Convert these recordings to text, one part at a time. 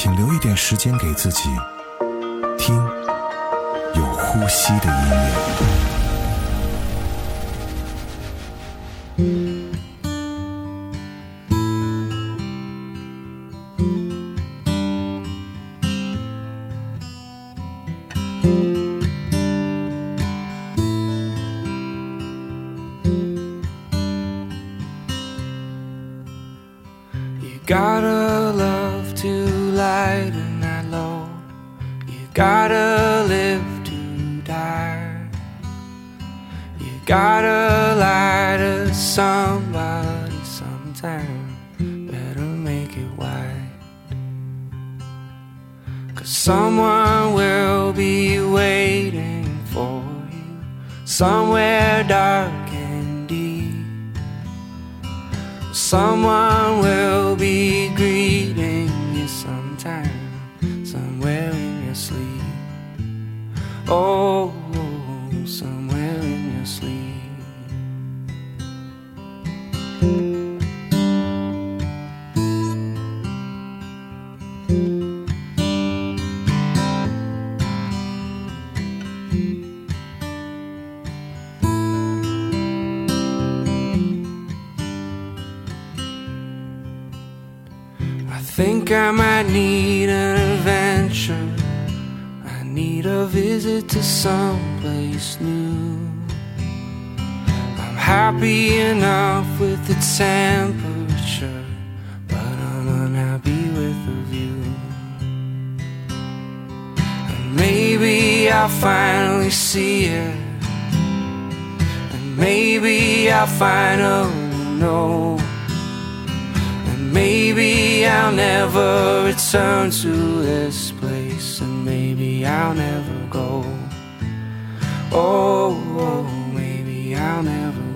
请留一点时间给自己，听有呼吸的音乐。gotta love to lighten that load. You gotta live to die. You gotta lie to somebody sometime. Better make it wide. Cause someone will be waiting for you somewhere dark and deep. Someone will be Oh, somewhere in your sleep. I think I might need an adventure. Need a visit to someplace new. I'm happy enough with the temperature, but I'm unhappy with the view. And maybe I'll finally see it. And maybe I'll finally know. And maybe I'll never return to this place, maybe I'll never go. Oh, oh, maybe I'll never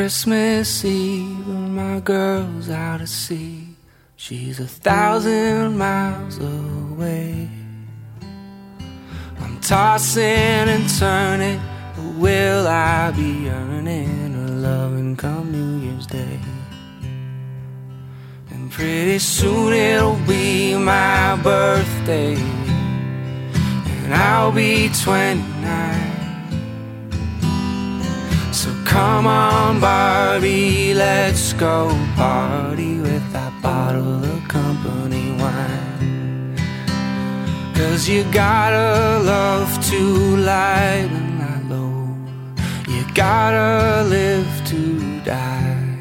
Christmas Eve and my girl's out at sea. She's a thousand miles away. I'm tossing and turning, but will I be earning her loving come New Year's Day? And pretty soon it'll be my birthday, and I'll be 29. Come on, Barbie, let's go party with that bottle of company wine. Cause you gotta love to lighten that load. You gotta live to die.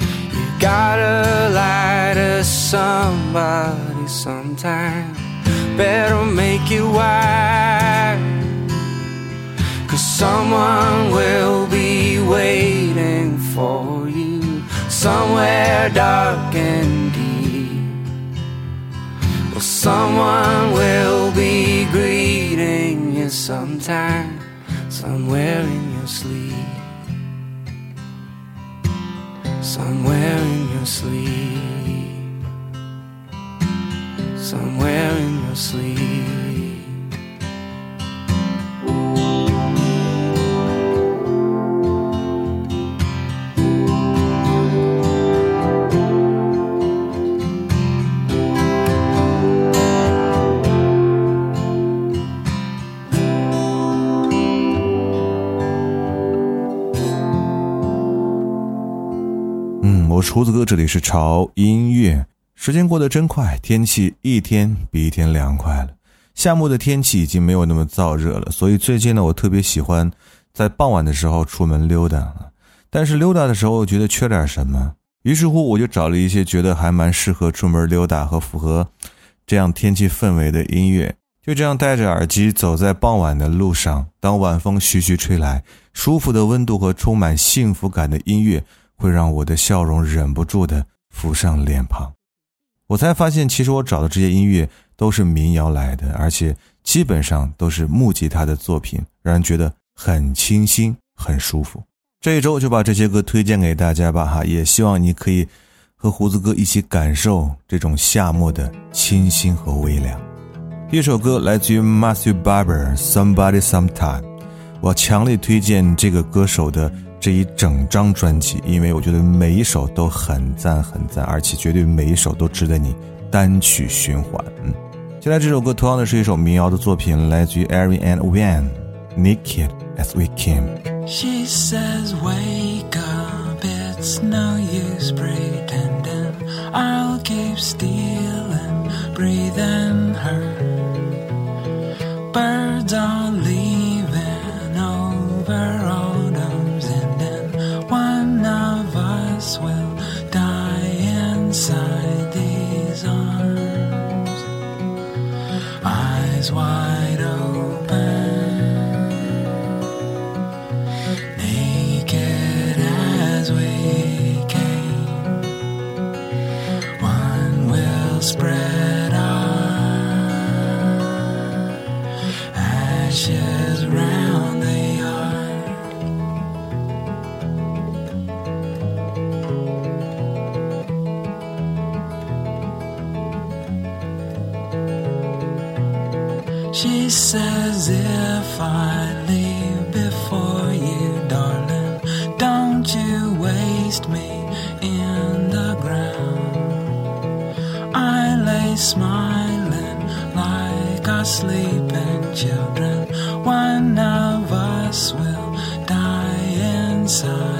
You gotta lie to somebody sometime. Better make it wide. Someone will be waiting for you somewhere dark and deep. Well, someone will be greeting you sometime, somewhere in your sleep. Somewhere in your sleep. Somewhere in your sleep. 厨子哥，这里是潮音乐。时间过得真快，天气一天比一天凉快了。夏末的天气已经没有那么燥热了，所以最近呢，我特别喜欢在傍晚的时候出门溜达。但是溜达的时候觉得缺点什么，于是乎我就找了一些觉得还蛮适合出门溜达和符合这样天气氛围的音乐。就这样戴着耳机走在傍晚的路上，当晚风徐徐吹来，舒服的温度和充满幸福感的音乐会让我的笑容忍不住的浮上脸庞。我才发现，其实我找的这些音乐都是民谣来的，而且基本上都是木吉他的作品，让人觉得很清新、很舒服。这一周就把这些歌推荐给大家吧，哈，也希望你可以和胡子哥一起感受这种夏末的清新和微凉。一首歌来自于 Matthew Barber，《Somebody Sometime》。我强烈推荐这个歌手的这一整张专辑，因为我觉得每一首都很赞很赞，而且绝对每一首都值得你单曲循环。嗯，接下来这首歌同样的是一首民谣的作品，来自于 Ari and Van，《Naked as We Came》。She says, Wake up, it's no use pretending. I'll keep stealing, breathing her. Birds are leaving She says if I leave before you, darling, don't you waste me in the ground. I lay smiling like our sleeping children. One of us will die inside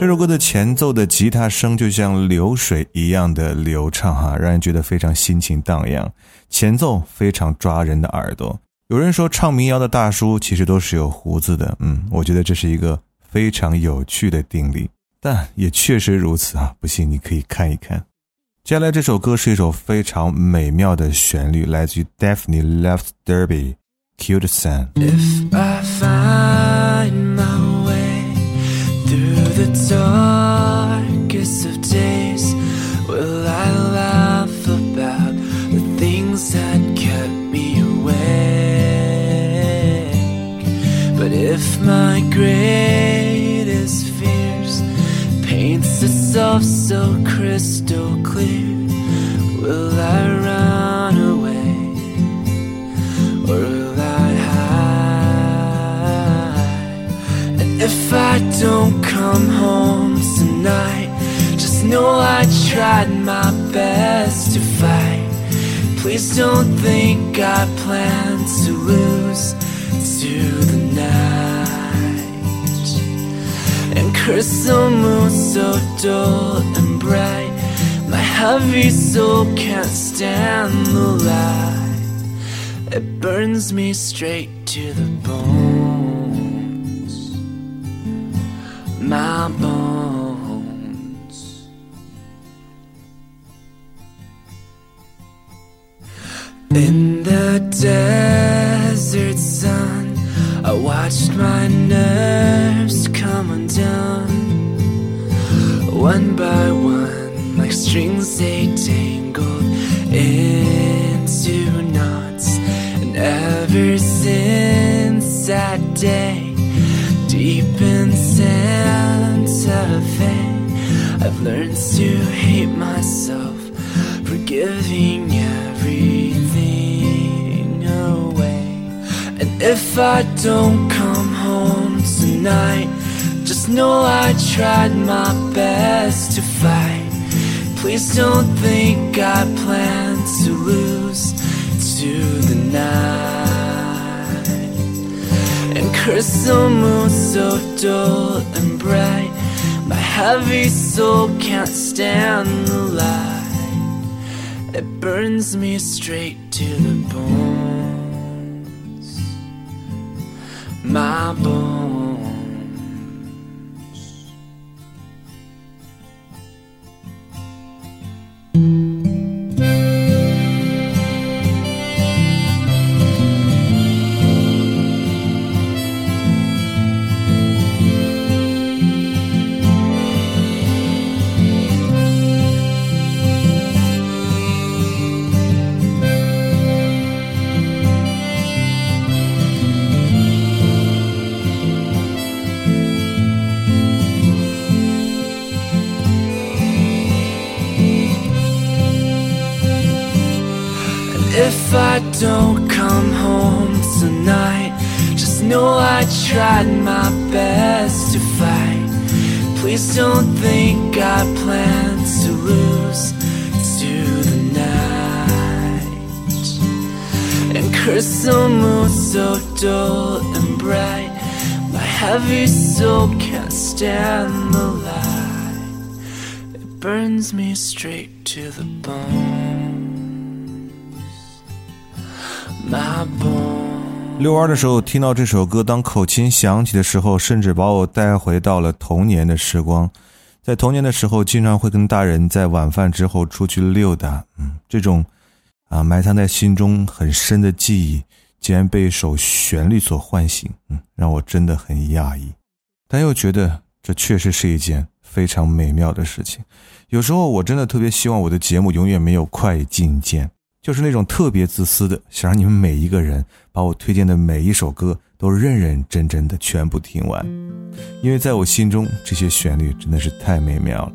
这首歌的前奏的吉他声就像流水一样的流畅哈，让人觉得非常心情荡漾。前奏非常抓人的耳朵。有人说唱民谣的大叔其实都是有胡子的，嗯，我觉得这是一个非常有趣的定理，但也确实如此啊。不信你可以看一看。接下来这首歌是一首非常美妙的旋律，来自于 Daphne Left Derby Cute Sun。The darkest of days, will I laugh about the things that kept me awake? But if my greatest fears paints itself so crystal clear, will I I don't come home tonight, just know I tried my best to fight. Please don't think I plan to lose to the night. And crystal moon so dull and bright, my heavy soul can't stand the light. It burns me straight to the bones. My bones. In the desert sun, I watched my nerves come undone. One by one, like strings they tangled into knots. And ever since that day, I've learned to hate myself for giving everything away. And if I don't come home tonight, just know I tried my best to fight. Please don't think I plan to lose to the night. And crystal moon so dull and bright, heavy soul can't stand the light. It burns me straight to the bones. My bones. Please don't think I plan to lose to the night. And crystal moon so dull and bright, my heavy soul can't stand the light. It burns me straight to the bone. 遛弯的时候听到这首歌，当口琴响起的时候，甚至把我带回到了童年的时光。在童年的时候，经常会跟大人在晚饭之后出去溜达，嗯，这种啊埋藏在心中很深的记忆，竟然被一首旋律所唤醒，嗯，让我真的很讶异，但又觉得这确实是一件非常美妙的事情。有时候我真的特别希望我的节目永远没有快进键。就是那种特别自私的，想让你们每一个人把我推荐的每一首歌都认认真真的全部听完，因为在我心中这些旋律真的是太美妙了。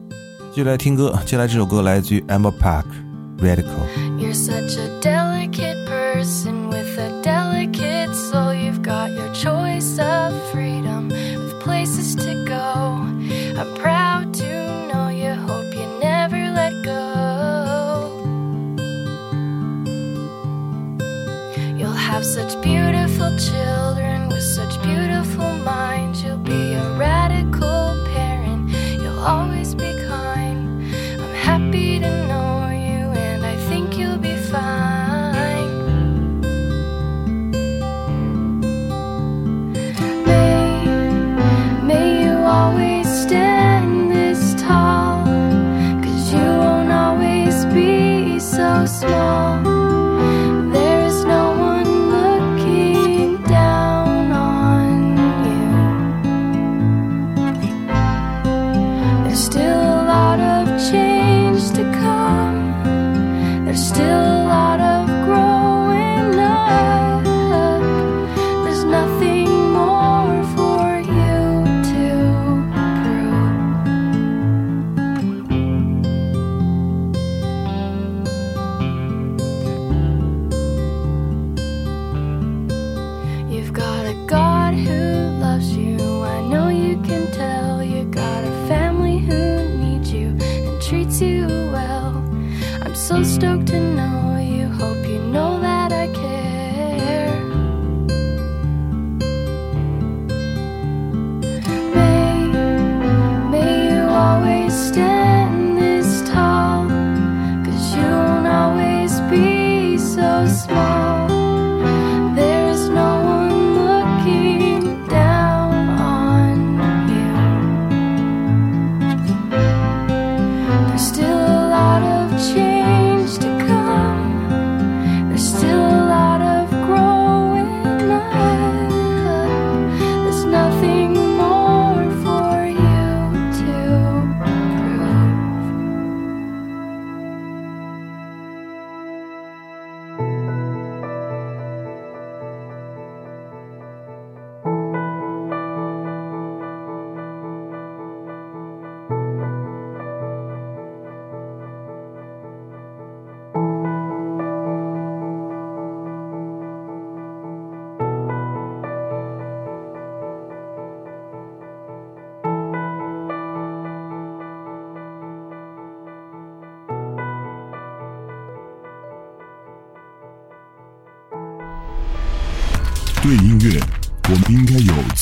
接下来听歌，接下来这首歌来自于 Amber Park Radical。Have such beautiful children so stoked to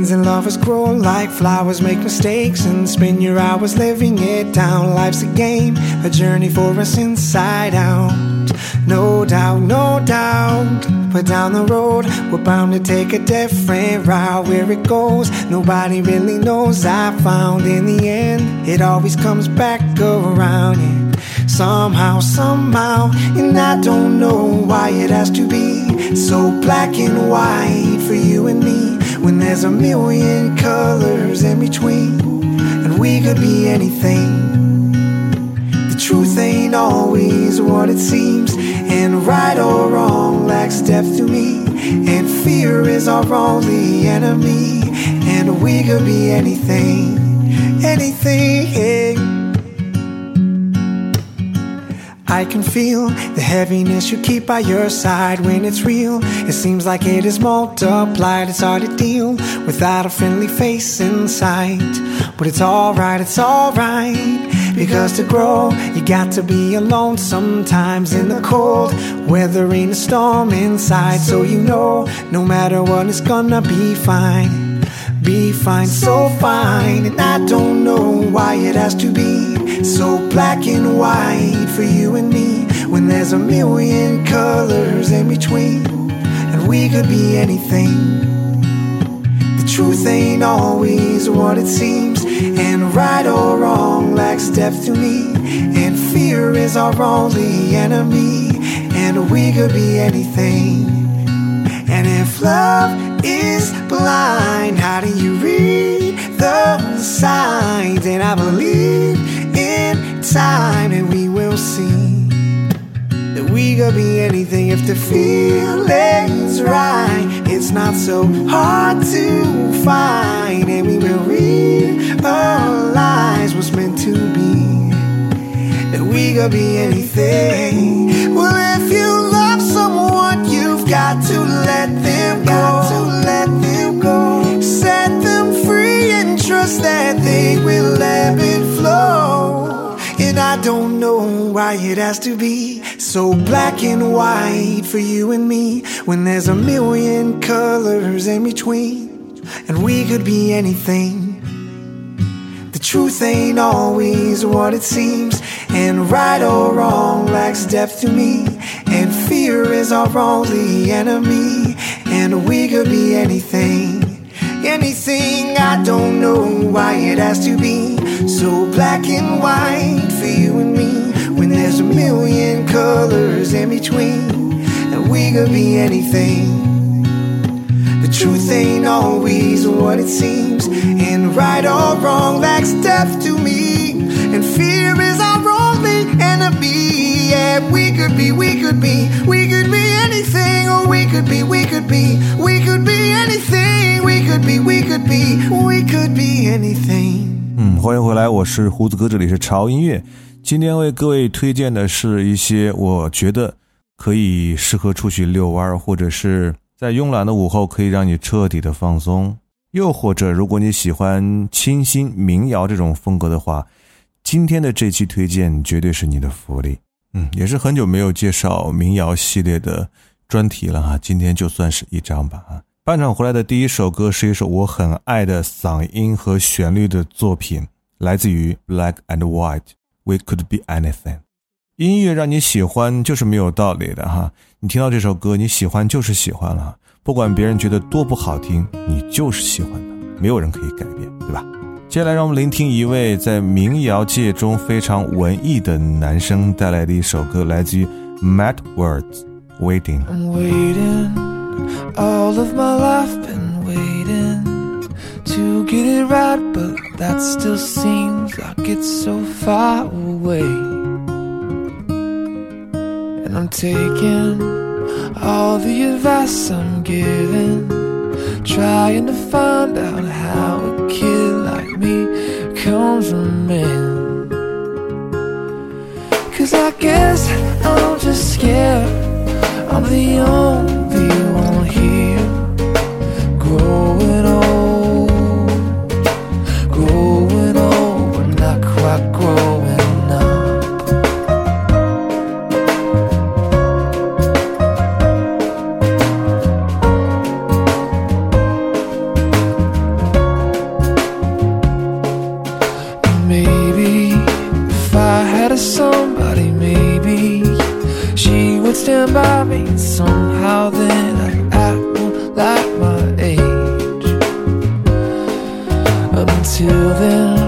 Friends and lovers grow like flowers, make mistakes, and spend your hours living it down. Life's a game, a journey for us inside out. No doubt, no doubt. But down the road, we're bound to take a different route. Where it goes, nobody really knows. I found in the end, it always comes back around. And somehow, somehow, and I don't know why it has to be so black and white for you and me. When there's a million colors in between, and we could be anything. The truth ain't always what it seems, and right or wrong lacks depth to me. And fear is our only enemy, and we could be anything, anything. I can feel the heaviness you keep by your side when it's real. It seems like it is multiplied. It's hard to deal without a friendly face in sight. But it's alright, it's alright. Because to grow, you got to be alone sometimes in the cold. Weathering a storm inside, so you know no matter what, it's gonna be fine be fine, so fine. And I don't know why it has to be so black and white for you and me when there's a million colors in between, and we could be anything. The truth ain't always what it seems, and right or wrong lacks depth to me, and fear is our only enemy, and we could be anything. And if love is blind, how do you read the signs? And I believe in time, and we see that we could be anything if the feeling's right. It's not so hard to find, and we will realize what's meant to be. That we could be anything. Well, if you love someone, you've got to let them go. Got to let them go. Set them free and trust that I don't know why it has to be so black and white for you and me when there's a million colors in between, and we could be anything. The truth ain't always what it seems, and right or wrong lacks depth to me. And fear is our only enemy, and we could be anything. Anything, I don't know why it has to be so black and white for you and me when there's a million colors in between, and we could be anything. The truth ain't always what it seems, and right or wrong lacks depth to me, and fear is our only enemy. Yeah, we could be, we could be, we could 我是胡子哥，这里是潮音乐。今天为各位推荐的是一些我觉得可以适合出去遛弯，或者是在慵懒的午后可以让你彻底的放松。又或者，如果你喜欢清新民谣这种风格的话，今天的这期推荐绝对是你的福利。嗯，也是很久没有介绍民谣系列的专题了哈，今天就算是一张吧啊。半场回来的第一首歌是一首我很爱的嗓音和旋律的作品，来自于 Black and White，We Could Be Anything。音乐让你喜欢就是没有道理的哈，你听到这首歌，你喜欢就是喜欢了，不管别人觉得多不好听，你就是喜欢的，没有人可以改变，对吧？接下来让我们聆听一位在民谣界中非常文艺的男生带来的一首歌，来自于 Matt Words，《Waiting》。I'm waiting, all of my life been waiting to get it right, but that still seems like it's so far away. And I'm taking all the advice I'm given trying to find out how a kid like me comes from men. Cause I guess I'm just scared I'm the only one here growing old, stand by me. Somehow then I'd act like my age. Until then,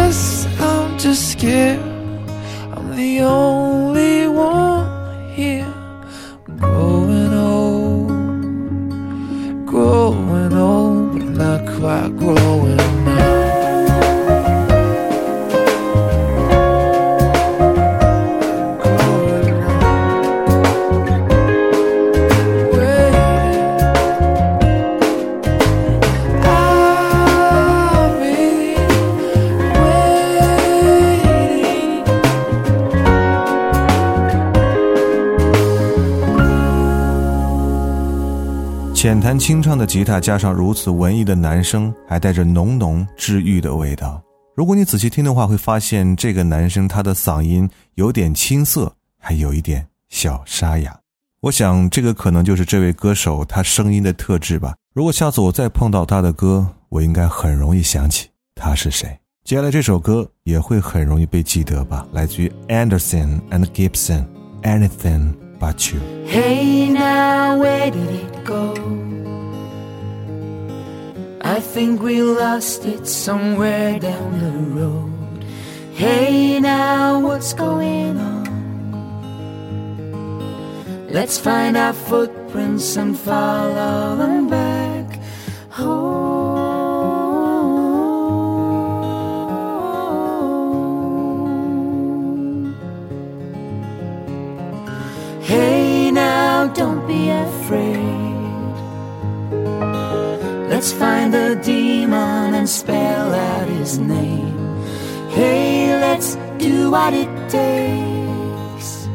guess I'm just scared. I'm the only one here. Growing old, growing old, but not quite growing 清唱的吉他加上如此文艺的男声，还带着浓浓治愈的味道。如果你仔细听的话，会发现这个男生他的嗓音有点青涩，还有一点小沙哑。我想这个可能就是这位歌手他声音的特质吧。如果下次我再碰到他的歌，我应该很容易想起他是谁。接下来这首歌也会很容易被记得吧，来自于 Anderson and Gibson，《Anything But You》。Hey now, where did it go? I think we lost it somewhere down the road. Hey now, what's going on? Let's find our footprints and follow them back home. Hey now, don't be afraid. Let's find the demon and spell out his name. Hey, let's do what it takes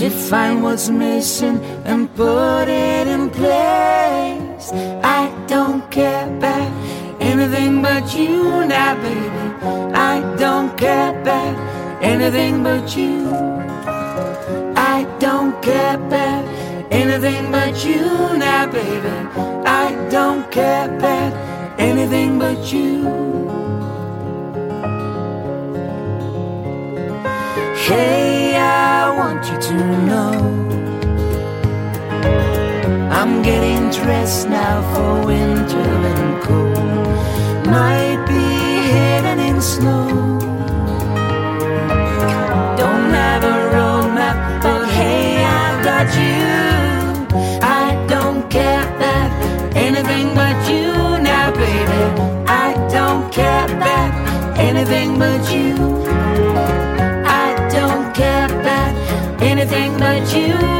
to find what's missing and put it in place. I don't care about anything but you now, baby. I don't care about anything but you. I don't care about anything but you now, baby. I don't care about anything but you. Hey, I want you to know I'm getting dressed now for winter and cold. Might be hidden in snow. But you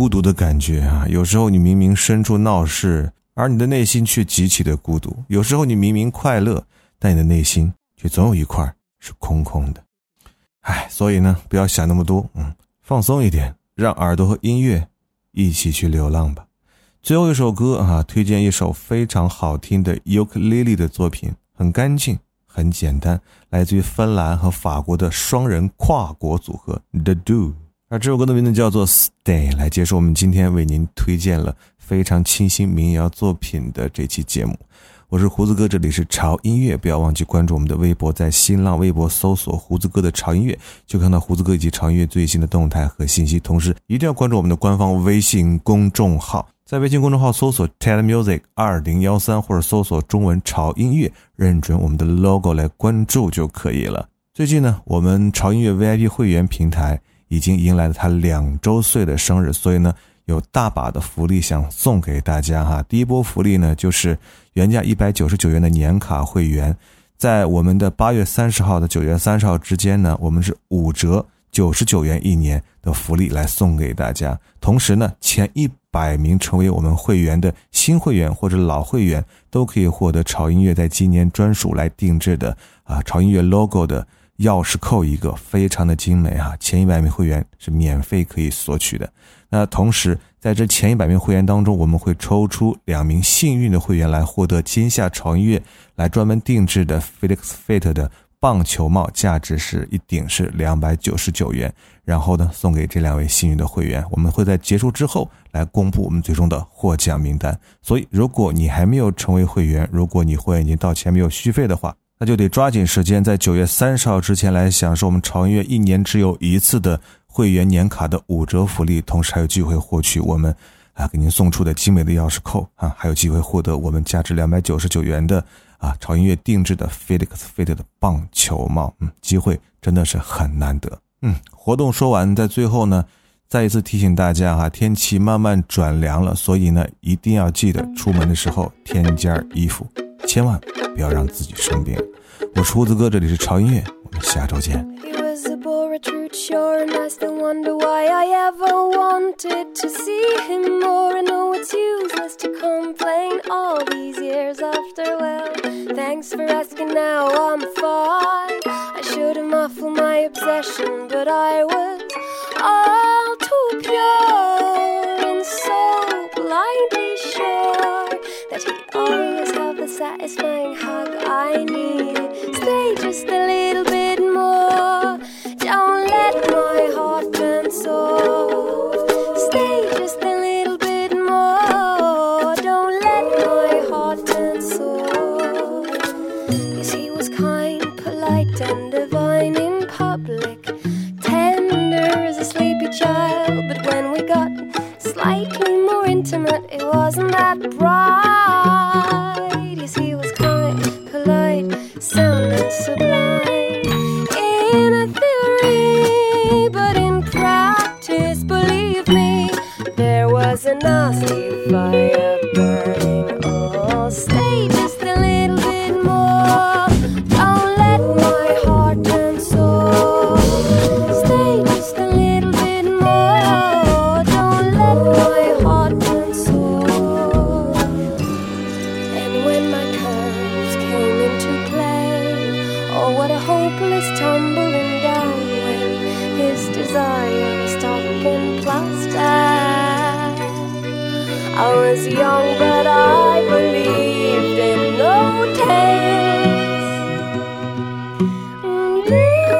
孤独的感觉啊。有时候你明明身处闹市，而你的内心却极其的孤独；有时候你明明快乐，但你的内心却总有一块是空空的。唉，所以呢，不要想那么多，嗯，放松一点，让耳朵和音乐一起去流浪吧。最后一首歌啊，推荐一首非常好听的 ukulele 的作品，很干净，很简单，来自于芬兰和法国的双人跨国组合 The Do。而这首歌的名字叫做《Stay》，来结束我们今天为您推荐了非常清新民谣作品的这期节目。我是胡子哥，这里是潮音乐，不要忘记关注我们的微博，在新浪微博搜索“胡子哥的潮音乐”，就看到胡子哥以及潮音乐最新的动态和信息。同时，一定要关注我们的官方微信公众号，在微信公众号搜索 “ted music 二零幺三”或者搜索中文“潮音乐”，认准我们的 logo 来关注就可以了。最近呢，我们潮音乐 VIP 会员平台。已经迎来了他两周岁的生日，所以呢，有大把的福利想送给大家哈。第一波福利呢，就是原价一百九十九元的年卡会员，在我们的八月三十号到九月三十号之间呢，我们是五折九十九元一年的福利来送给大家。同时呢，前一百名成为我们会员的新会员或者老会员，都可以获得潮音乐在今年专属来定制的啊潮音乐 logo 的。钥匙扣一个，非常的精美哈！前一百名会员是免费可以索取的。那同时，在这前一百名会员当中，我们会抽出两名幸运的会员来获得今夏潮音乐来专门定制的 Felix Fit 的棒球帽，价值是一顶是两百九十九元。然后呢，送给这两位幸运的会员。我们会在结束之后来公布我们最终的获奖名单。所以，如果你还没有成为会员，如果你会员已经到钱没有续费的话，那就得抓紧时间，在九月三十号之前来享受我们潮音乐一年只有一次的会员年卡的五折福利，同时还有机会获取我们啊给您送出的精美的钥匙扣啊，还有机会获得我们价值两百九十九元的啊潮音乐定制的 Felix Fit 的棒球帽。嗯，机会真的是很难得。嗯，活动说完，在最后呢，再一次提醒大家哈，天气慢慢转凉了，所以呢，一定要记得出门的时候添件衣服。千万不要让自己生病。我胡子哥，这里是潮音乐，我们下周见。That he'd always have the satisfying hug I need. Stay just a little bit more. Don't let my heart turn soft. Stay just a little bit more. Don't let my heart turn soft. Yes, he was kind, polite, and divine in public. Tender as a sleepy child, but when we got slightly more intimate, it wasn't that bright. Música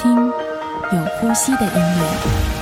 听有呼吸的音乐。